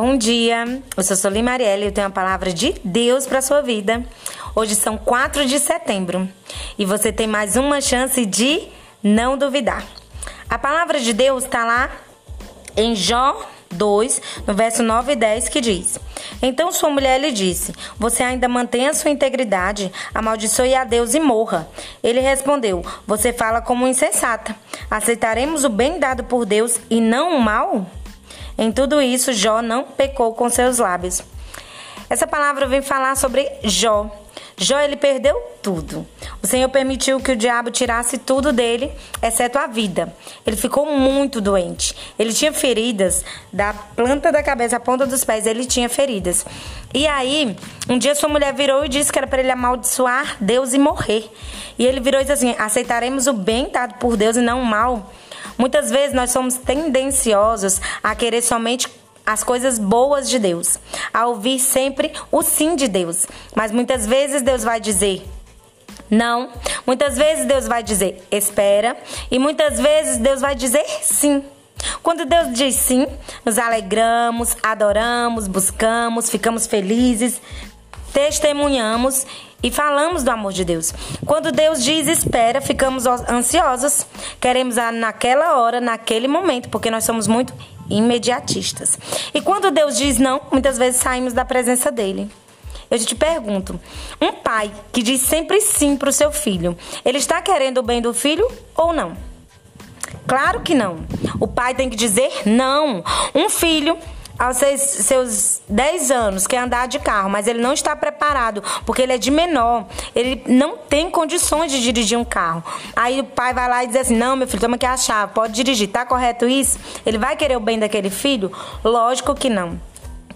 Bom dia, eu sou Solim Marielle e eu tenho a palavra de Deus para sua vida. Hoje são 4 de setembro e você tem mais uma chance de não duvidar. A palavra de Deus está lá em Jó 2, no verso 9 e 10, que diz: Então sua mulher lhe disse: Você ainda mantém a sua integridade, amaldiçoe a Deus e morra. Ele respondeu: Você fala como insensata. Aceitaremos o bem dado por Deus e não o mal? Em tudo isso, Jó não pecou com seus lábios. Essa palavra vem falar sobre Jó. Jó ele perdeu tudo. O Senhor permitiu que o diabo tirasse tudo dele, exceto a vida. Ele ficou muito doente. Ele tinha feridas da planta da cabeça à ponta dos pés, ele tinha feridas. E aí, um dia sua mulher virou e disse que era para ele amaldiçoar Deus e morrer. E ele virou e disse assim: "Aceitaremos o bem dado por Deus e não o mal". Muitas vezes nós somos tendenciosos a querer somente as coisas boas de Deus, a ouvir sempre o sim de Deus. Mas muitas vezes Deus vai dizer não, muitas vezes Deus vai dizer espera, e muitas vezes Deus vai dizer sim. Quando Deus diz sim, nos alegramos, adoramos, buscamos, ficamos felizes, testemunhamos e falamos do amor de Deus. Quando Deus diz espera, ficamos ansiosos, queremos naquela hora, naquele momento, porque nós somos muito imediatistas. E quando Deus diz não, muitas vezes saímos da presença dele. Eu te pergunto: um pai que diz sempre sim para o seu filho, ele está querendo o bem do filho ou não? Claro que não. O pai tem que dizer não. Um filho aos seus, seus 10 anos quer andar de carro, mas ele não está preparado porque ele é de menor, ele não tem condições de dirigir um carro. Aí o pai vai lá e diz assim: Não, meu filho, toma aqui a chave, pode dirigir, tá correto isso? Ele vai querer o bem daquele filho? Lógico que não.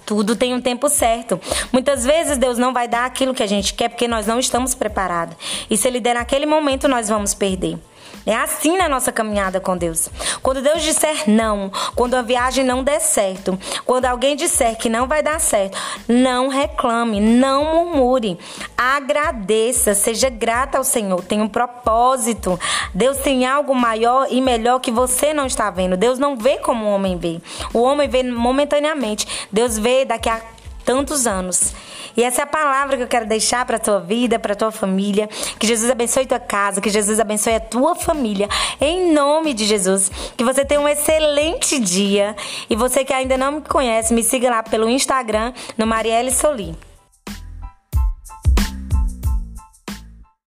Tudo tem um tempo certo. Muitas vezes Deus não vai dar aquilo que a gente quer porque nós não estamos preparados. E se Ele der naquele momento, nós vamos perder. É assim na nossa caminhada com Deus. Quando Deus disser não, quando a viagem não der certo, quando alguém disser que não vai dar certo, não reclame, não murmure. Agradeça, seja grata ao Senhor. Tem um propósito. Deus tem algo maior e melhor que você não está vendo. Deus não vê como o homem vê. O homem vê momentaneamente. Deus vê daqui a tantos anos. E essa é a palavra que eu quero deixar para tua vida, para tua família. Que Jesus abençoe tua casa, que Jesus abençoe a tua família. Em nome de Jesus. Que você tenha um excelente dia. E você que ainda não me conhece, me siga lá pelo Instagram no Marielle Solim.